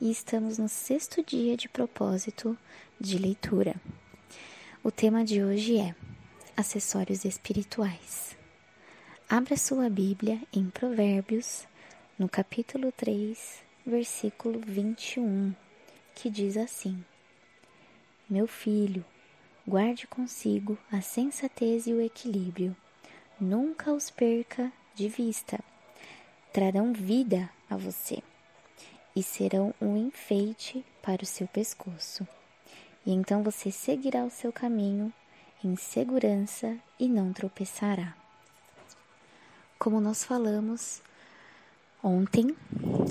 e estamos no sexto dia de propósito de leitura. O tema de hoje é acessórios espirituais. Abra sua Bíblia em Provérbios, no capítulo 3, versículo 21, que diz assim: Meu filho, guarde consigo a sensatez e o equilíbrio, nunca os perca de vista. Trarão vida a você e serão um enfeite para o seu pescoço. E então você seguirá o seu caminho em segurança e não tropeçará. Como nós falamos ontem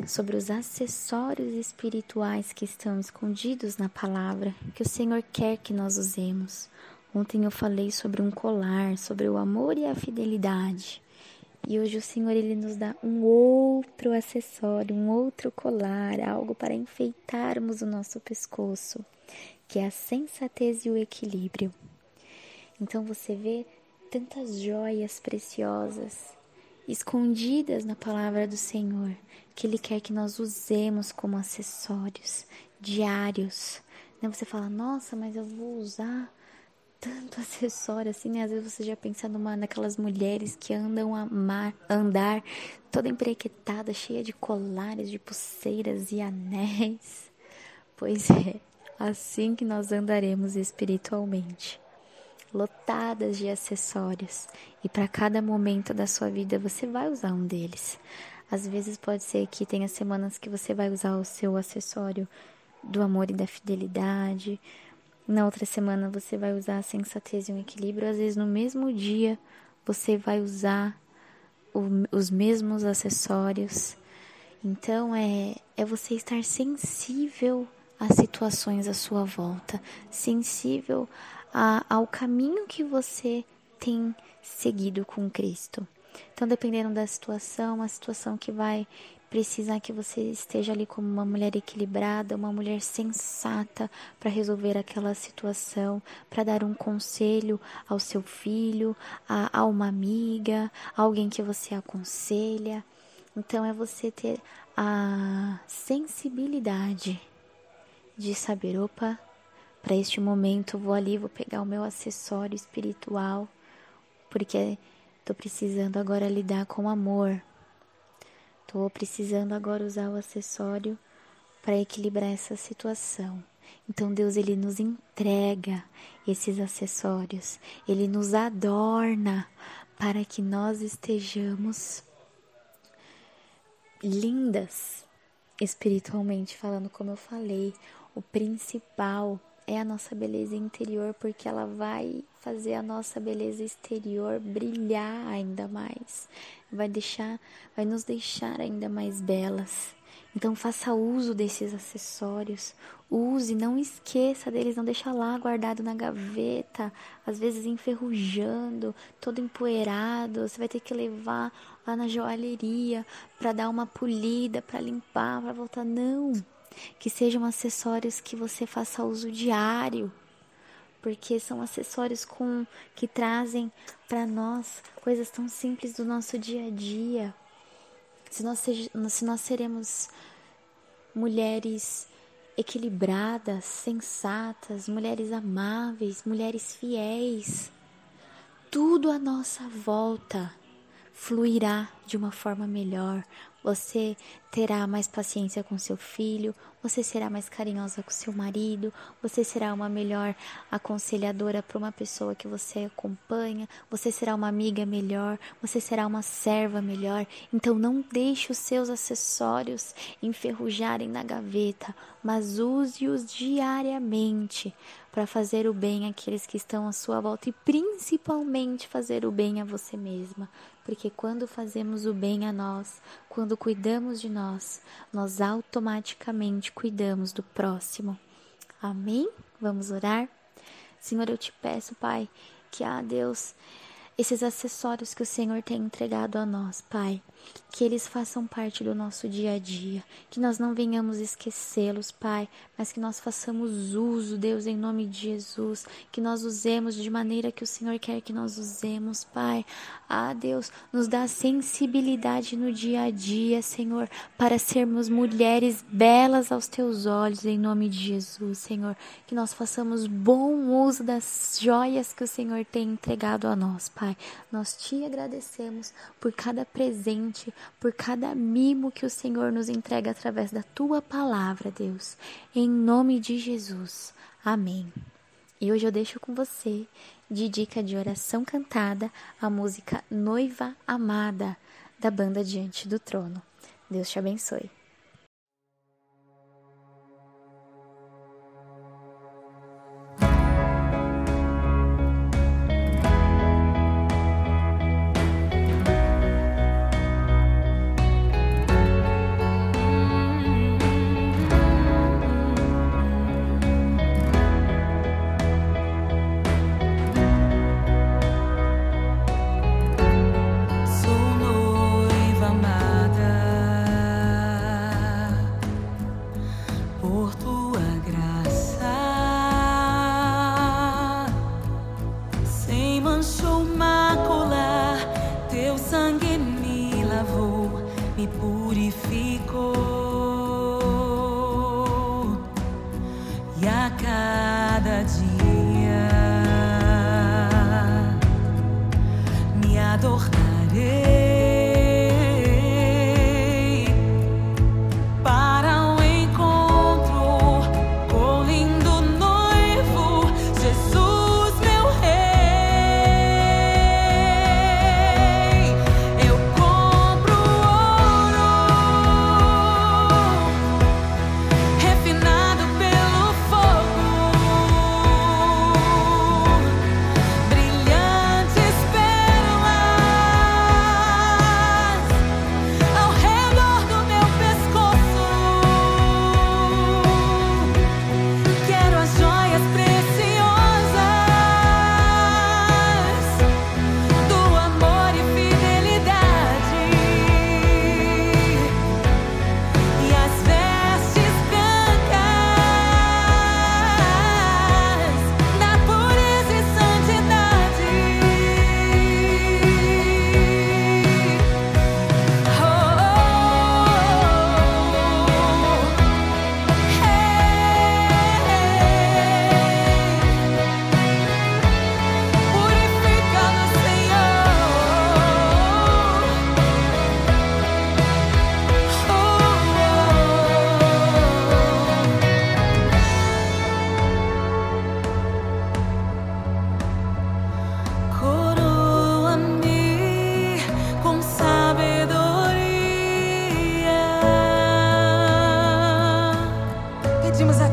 sobre os acessórios espirituais que estão escondidos na palavra, que o Senhor quer que nós usemos. Ontem eu falei sobre um colar, sobre o amor e a fidelidade. E hoje o Senhor ele nos dá um outro acessório, um outro colar, algo para enfeitarmos o nosso pescoço, que é a sensatez e o equilíbrio. Então você vê tantas joias preciosas escondidas na palavra do Senhor, que Ele quer que nós usemos como acessórios diários. Né? Você fala, nossa, mas eu vou usar tanto acessório assim, né? Às vezes você já pensa numa naquelas mulheres que andam a mar, andar toda emprequetada, cheia de colares, de pulseiras e anéis. Pois é, assim que nós andaremos espiritualmente, lotadas de acessórios, e para cada momento da sua vida você vai usar um deles. Às vezes pode ser que tenha semanas que você vai usar o seu acessório do amor e da fidelidade, na outra semana você vai usar a sensatez e o equilíbrio. Às vezes no mesmo dia você vai usar o, os mesmos acessórios. Então é, é você estar sensível às situações à sua volta, sensível a, ao caminho que você tem seguido com Cristo. Então, dependendo da situação, a situação que vai precisa que você esteja ali como uma mulher equilibrada, uma mulher sensata para resolver aquela situação, para dar um conselho ao seu filho, a, a uma amiga, alguém que você aconselha. Então é você ter a sensibilidade de saber, opa, para este momento vou ali, vou pegar o meu acessório espiritual, porque estou precisando agora lidar com amor, Estou precisando agora usar o acessório para equilibrar essa situação. Então Deus ele nos entrega esses acessórios, ele nos adorna para que nós estejamos lindas espiritualmente falando, como eu falei, o principal é a nossa beleza interior, porque ela vai fazer a nossa beleza exterior brilhar ainda mais. Vai deixar, vai nos deixar ainda mais belas. Então faça uso desses acessórios, use, não esqueça deles, não deixa lá guardado na gaveta, às vezes enferrujando, todo empoeirado, você vai ter que levar lá na joalheria para dar uma polida, para limpar, para voltar. Não que sejam acessórios que você faça uso diário, porque são acessórios com que trazem para nós coisas tão simples do nosso dia a dia. Se nós, se nós seremos mulheres equilibradas, sensatas, mulheres amáveis, mulheres fiéis, tudo à nossa volta fluirá de uma forma melhor, você terá mais paciência com seu filho, você será mais carinhosa com seu marido, você será uma melhor aconselhadora para uma pessoa que você acompanha, você será uma amiga melhor, você será uma serva melhor. Então não deixe os seus acessórios enferrujarem na gaveta, mas use-os diariamente para fazer o bem àqueles que estão à sua volta e principalmente fazer o bem a você mesma, porque quando fazemos o bem a nós, quando cuidamos de nós, nós automaticamente cuidamos do próximo. Amém? Vamos orar? Senhor, eu te peço, Pai, que, ah, Deus, esses acessórios que o Senhor tem entregado a nós, Pai, que eles façam parte do nosso dia a dia, que nós não venhamos esquecê-los, Pai, mas que nós façamos uso, Deus, em nome de Jesus, que nós usemos de maneira que o Senhor quer que nós usemos, Pai. Ah, Deus, nos dá sensibilidade no dia a dia, Senhor, para sermos mulheres belas aos teus olhos, em nome de Jesus, Senhor, que nós façamos bom uso das joias que o Senhor tem entregado a nós, Pai. Nós te agradecemos por cada presente, por cada mimo que o Senhor nos entrega através da tua palavra, Deus. Em nome de Jesus. Amém. E hoje eu deixo com você, de dica de oração cantada, a música Noiva Amada, da banda Diante do Trono. Deus te abençoe. doch haré.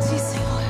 只是。